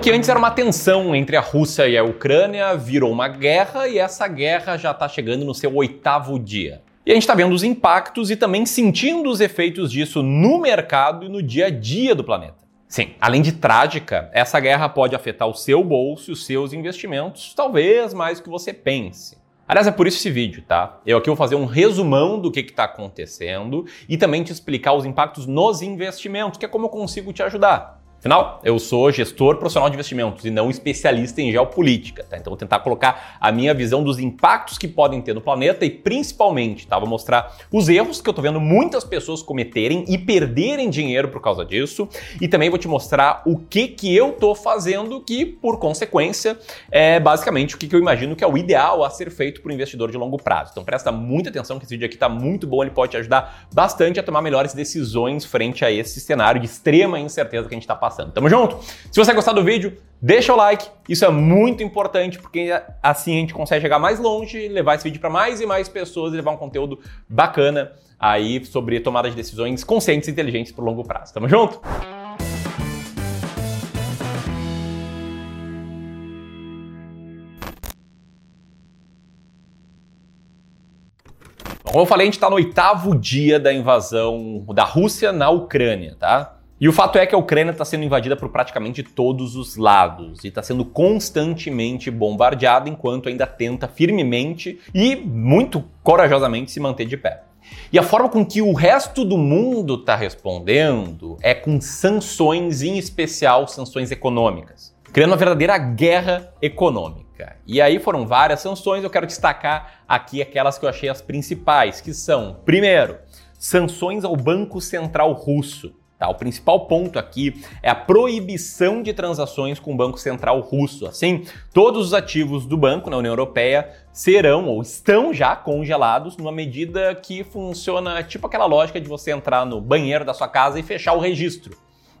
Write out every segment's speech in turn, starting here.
que antes era uma tensão entre a Rússia e a Ucrânia virou uma guerra e essa guerra já está chegando no seu oitavo dia. E a gente está vendo os impactos e também sentindo os efeitos disso no mercado e no dia a dia do planeta. Sim, além de trágica, essa guerra pode afetar o seu bolso e os seus investimentos, talvez mais do que você pense. Aliás, é por isso esse vídeo, tá? Eu aqui vou fazer um resumão do que está acontecendo e também te explicar os impactos nos investimentos, que é como eu consigo te ajudar. Afinal, eu sou gestor profissional de investimentos e não especialista em geopolítica, tá? Então vou tentar colocar a minha visão dos impactos que podem ter no planeta e principalmente, tá? Vou mostrar os erros que eu tô vendo muitas pessoas cometerem e perderem dinheiro por causa disso e também vou te mostrar o que que eu tô fazendo que, por consequência, é basicamente o que, que eu imagino que é o ideal a ser feito para o investidor de longo prazo. Então presta muita atenção que esse vídeo aqui tá muito bom, ele pode te ajudar bastante a tomar melhores decisões frente a esse cenário de extrema incerteza que a gente está passando passando. Tamo junto? Se você gostar do vídeo, deixa o like, isso é muito importante porque assim a gente consegue chegar mais longe, levar esse vídeo para mais e mais pessoas e levar um conteúdo bacana aí sobre tomada de decisões conscientes e inteligentes por longo prazo. Tamo junto? Como eu falei, a gente está no oitavo dia da invasão da Rússia na Ucrânia, tá? E o fato é que a Ucrânia está sendo invadida por praticamente todos os lados e está sendo constantemente bombardeada enquanto ainda tenta firmemente e muito corajosamente se manter de pé. E a forma com que o resto do mundo está respondendo é com sanções, em especial sanções econômicas, criando uma verdadeira guerra econômica. E aí foram várias sanções, eu quero destacar aqui aquelas que eu achei as principais, que são, primeiro, sanções ao Banco Central Russo. Tá, o principal ponto aqui é a proibição de transações com o Banco Central Russo. Assim, todos os ativos do banco na União Europeia serão ou estão já congelados numa medida que funciona tipo aquela lógica de você entrar no banheiro da sua casa e fechar o registro.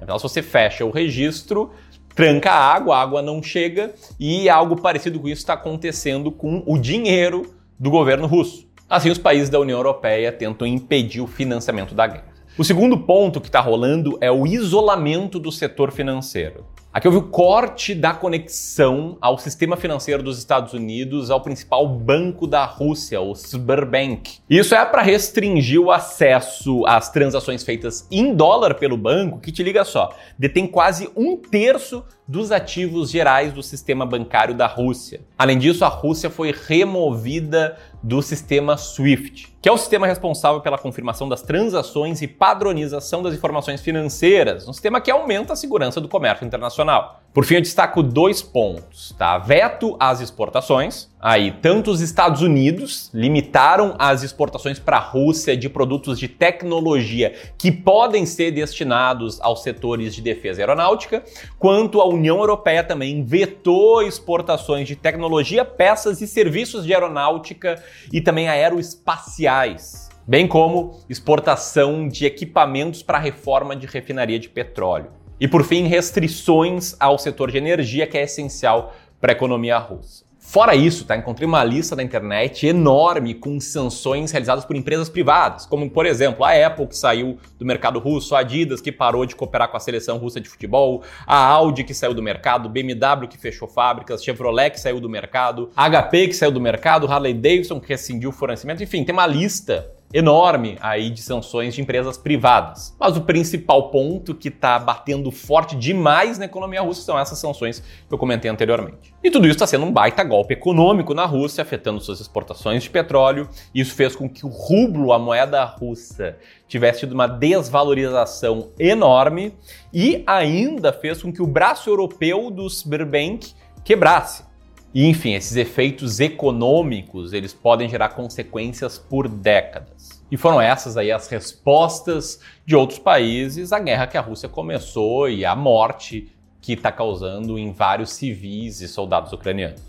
Então, se você fecha o registro, tranca a água, a água não chega e algo parecido com isso está acontecendo com o dinheiro do governo russo. Assim, os países da União Europeia tentam impedir o financiamento da guerra. O segundo ponto que está rolando é o isolamento do setor financeiro. Aqui houve o corte da conexão ao sistema financeiro dos Estados Unidos, ao principal banco da Rússia, o Sberbank. Isso é para restringir o acesso às transações feitas em dólar pelo banco, que te liga só, detém quase um terço dos ativos gerais do sistema bancário da Rússia. Além disso, a Rússia foi removida do sistema SWIFT, que é o sistema responsável pela confirmação das transações e padronização das informações financeiras, um sistema que aumenta a segurança do comércio internacional. Por fim, eu destaco dois pontos, tá? Veto às exportações. Aí, tanto os Estados Unidos limitaram as exportações para a Rússia de produtos de tecnologia que podem ser destinados aos setores de defesa aeronáutica, quanto a União Europeia também vetou exportações de tecnologia, peças e serviços de aeronáutica e também aeroespaciais bem como exportação de equipamentos para reforma de refinaria de petróleo. E por fim, restrições ao setor de energia, que é essencial para a economia russa. Fora isso, tá, encontrei uma lista na internet enorme com sanções realizadas por empresas privadas, como por exemplo a Apple que saiu do mercado russo, a Adidas que parou de cooperar com a seleção russa de futebol, a Audi que saiu do mercado, BMW que fechou fábricas, Chevrolet que saiu do mercado, HP que saiu do mercado, Harley Davidson que rescindiu o fornecimento, enfim, tem uma lista enorme aí de sanções de empresas privadas. Mas o principal ponto que está batendo forte demais na economia russa são essas sanções que eu comentei anteriormente. E tudo isso está sendo um baita golpe econômico na Rússia, afetando suas exportações de petróleo. Isso fez com que o rublo, a moeda russa, tivesse tido uma desvalorização enorme e ainda fez com que o braço europeu do Sberbank quebrasse. E, enfim, esses efeitos econômicos, eles podem gerar consequências por décadas. E foram essas aí as respostas de outros países à guerra que a Rússia começou e à morte que está causando em vários civis e soldados ucranianos.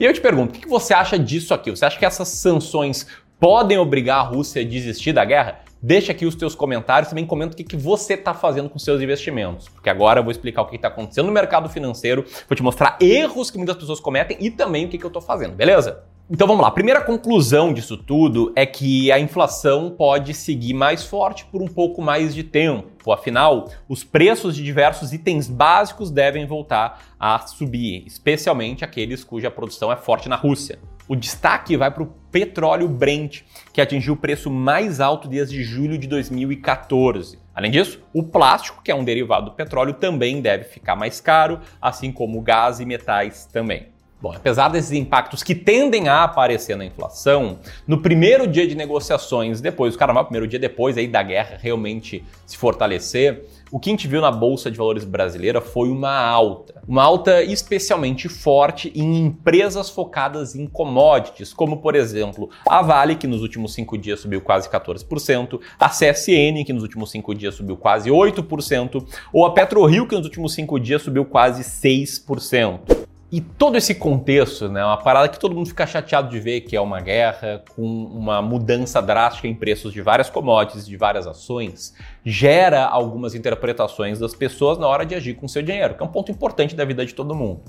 E eu te pergunto, o que você acha disso aqui? Você acha que essas sanções podem obrigar a Rússia a desistir da guerra? Deixa aqui os teus comentários, também comenta o que, que você está fazendo com seus investimentos, porque agora eu vou explicar o que está acontecendo no mercado financeiro, vou te mostrar erros que muitas pessoas cometem e também o que, que eu estou fazendo, beleza? Então vamos lá. A primeira conclusão disso tudo é que a inflação pode seguir mais forte por um pouco mais de tempo. Afinal, os preços de diversos itens básicos devem voltar a subir, especialmente aqueles cuja produção é forte na Rússia. O destaque vai para o petróleo Brent, que atingiu o preço mais alto desde julho de 2014. Além disso, o plástico, que é um derivado do petróleo, também deve ficar mais caro, assim como o gás e metais também. Bom, apesar desses impactos que tendem a aparecer na inflação, no primeiro dia de negociações, depois do carnaval, primeiro dia depois aí da guerra realmente se fortalecer, o que a gente viu na Bolsa de Valores brasileira foi uma alta. Uma alta especialmente forte em empresas focadas em commodities, como por exemplo a Vale, que nos últimos cinco dias subiu quase 14%, a CSN, que nos últimos cinco dias subiu quase 8%, ou a PetroRio, que nos últimos cinco dias subiu quase 6%. E todo esse contexto, né, uma parada que todo mundo fica chateado de ver, que é uma guerra com uma mudança drástica em preços de várias commodities, de várias ações, gera algumas interpretações das pessoas na hora de agir com seu dinheiro, que é um ponto importante da vida de todo mundo.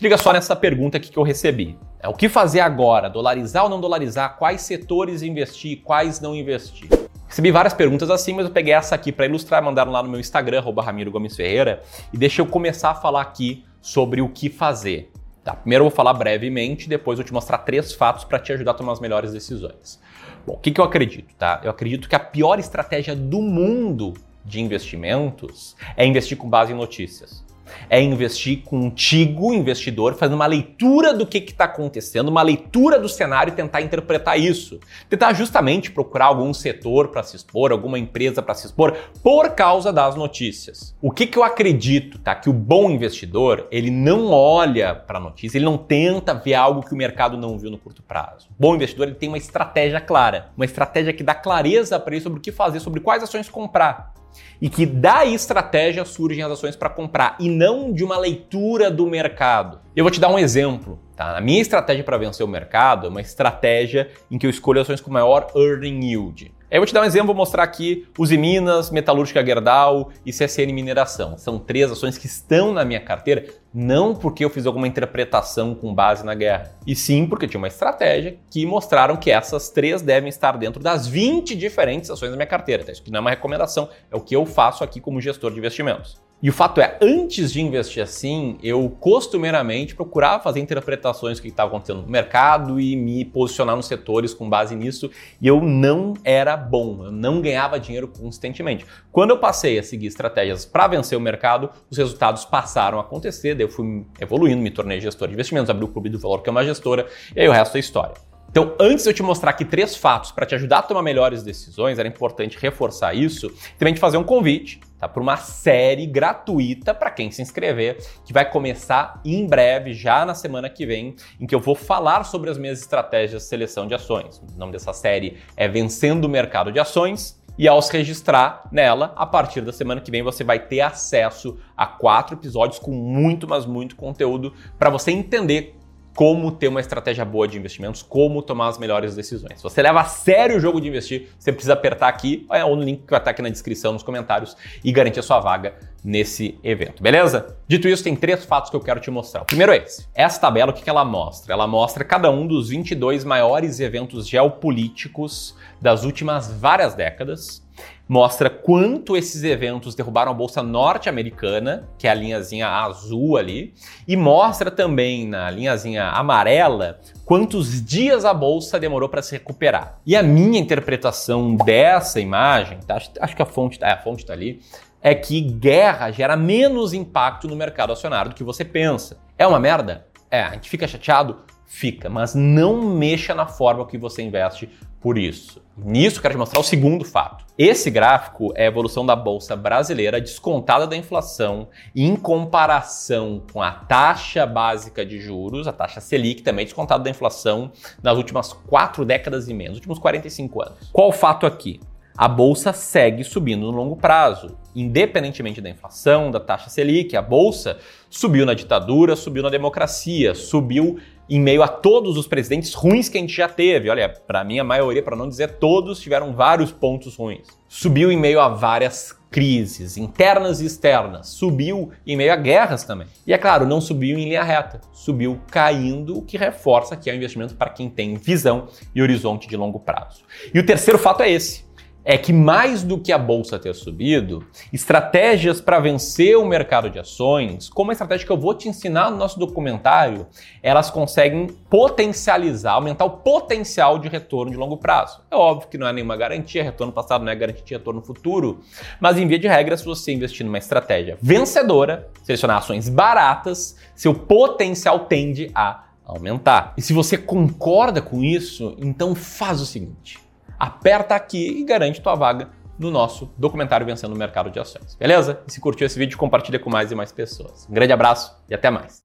Liga só nessa pergunta aqui que eu recebi. É, o que fazer agora? Dolarizar ou não dolarizar? Quais setores investir? Quais não investir? Recebi várias perguntas assim, mas eu peguei essa aqui para ilustrar, mandaram lá no meu Instagram, Ramiro Gomes Ferreira, e deixa eu começar a falar aqui sobre o que fazer. Tá? Primeiro eu vou falar brevemente, depois eu vou te mostrar três fatos para te ajudar a tomar as melhores decisões. Bom, o que, que eu acredito? Tá? Eu acredito que a pior estratégia do mundo de investimentos é investir com base em notícias é investir contigo, investidor, fazendo uma leitura do que está acontecendo, uma leitura do cenário e tentar interpretar isso. Tentar justamente procurar algum setor para se expor, alguma empresa para se expor, por causa das notícias. O que, que eu acredito, tá? Que o bom investidor, ele não olha para a notícia, ele não tenta ver algo que o mercado não viu no curto prazo. O bom investidor, ele tem uma estratégia clara, uma estratégia que dá clareza para ele sobre o que fazer, sobre quais ações comprar e que da estratégia surgem as ações para comprar e não de uma leitura do mercado. Eu vou te dar um exemplo. Tá? A minha estratégia para vencer o mercado é uma estratégia em que eu escolho ações com maior earning yield. Eu vou te dar um exemplo, vou mostrar aqui Uzi Minas, Metalúrgica Gerdau e CSN Mineração. São três ações que estão na minha carteira, não porque eu fiz alguma interpretação com base na guerra, e sim porque tinha uma estratégia que mostraram que essas três devem estar dentro das 20 diferentes ações da minha carteira. Tá? Isso aqui não é uma recomendação, é o que eu faço aqui como gestor de investimentos. E o fato é, antes de investir assim, eu costumeiramente procurava fazer interpretações do que estava acontecendo no mercado e me posicionar nos setores com base nisso, e eu não era bom, eu não ganhava dinheiro constantemente. Quando eu passei a seguir estratégias para vencer o mercado, os resultados passaram a acontecer, daí eu fui evoluindo, me tornei gestor de investimentos, abri o Clube do Valor, que é uma gestora, e aí o resto é história. Então, antes de eu te mostrar aqui três fatos para te ajudar a tomar melhores decisões, era importante reforçar isso, também te fazer um convite tá, para uma série gratuita para quem se inscrever, que vai começar em breve, já na semana que vem, em que eu vou falar sobre as minhas estratégias de seleção de ações. O nome dessa série é Vencendo o Mercado de Ações. E ao se registrar nela, a partir da semana que vem você vai ter acesso a quatro episódios com muito, mas muito conteúdo para você entender como ter uma estratégia boa de investimentos, como tomar as melhores decisões. Se você leva a sério o jogo de investir, você precisa apertar aqui ou no link que vai estar aqui na descrição, nos comentários e garantir a sua vaga nesse evento, beleza? Dito isso, tem três fatos que eu quero te mostrar. O primeiro é esse. Essa tabela, o que ela mostra? Ela mostra cada um dos 22 maiores eventos geopolíticos das últimas várias décadas mostra quanto esses eventos derrubaram a bolsa norte-americana, que é a linhazinha azul ali, e mostra também na linhazinha amarela quantos dias a bolsa demorou para se recuperar. E a minha interpretação dessa imagem, tá? acho, que a fonte, é, a fonte está ali, é que guerra gera menos impacto no mercado acionário do que você pensa. É uma merda? É, a gente fica chateado? Fica, mas não mexa na forma que você investe por isso. Nisso, quero te mostrar o segundo fato. Esse gráfico é a evolução da bolsa brasileira descontada da inflação em comparação com a taxa básica de juros, a taxa Selic também descontada da inflação nas últimas quatro décadas e menos, últimos 45 anos. Qual o fato aqui? A bolsa segue subindo no longo prazo, independentemente da inflação, da taxa Selic. A bolsa subiu na ditadura, subiu na democracia, subiu em meio a todos os presidentes ruins que a gente já teve. Olha, para mim a maioria, para não dizer todos, tiveram vários pontos ruins. Subiu em meio a várias crises internas e externas, subiu em meio a guerras também. E é claro, não subiu em linha reta, subiu caindo, o que reforça que é um investimento para quem tem visão e horizonte de longo prazo. E o terceiro fato é esse é que mais do que a bolsa ter subido, estratégias para vencer o mercado de ações, como a estratégia que eu vou te ensinar no nosso documentário, elas conseguem potencializar, aumentar o potencial de retorno de longo prazo. É óbvio que não é nenhuma garantia, retorno passado não é garantia de retorno futuro, mas em via de regra, se você investir numa estratégia vencedora, selecionar ações baratas, seu potencial tende a aumentar. E se você concorda com isso, então faz o seguinte aperta aqui e garante tua vaga no nosso documentário Vencendo o Mercado de Ações. Beleza? E se curtiu esse vídeo, compartilha com mais e mais pessoas. Um grande abraço e até mais.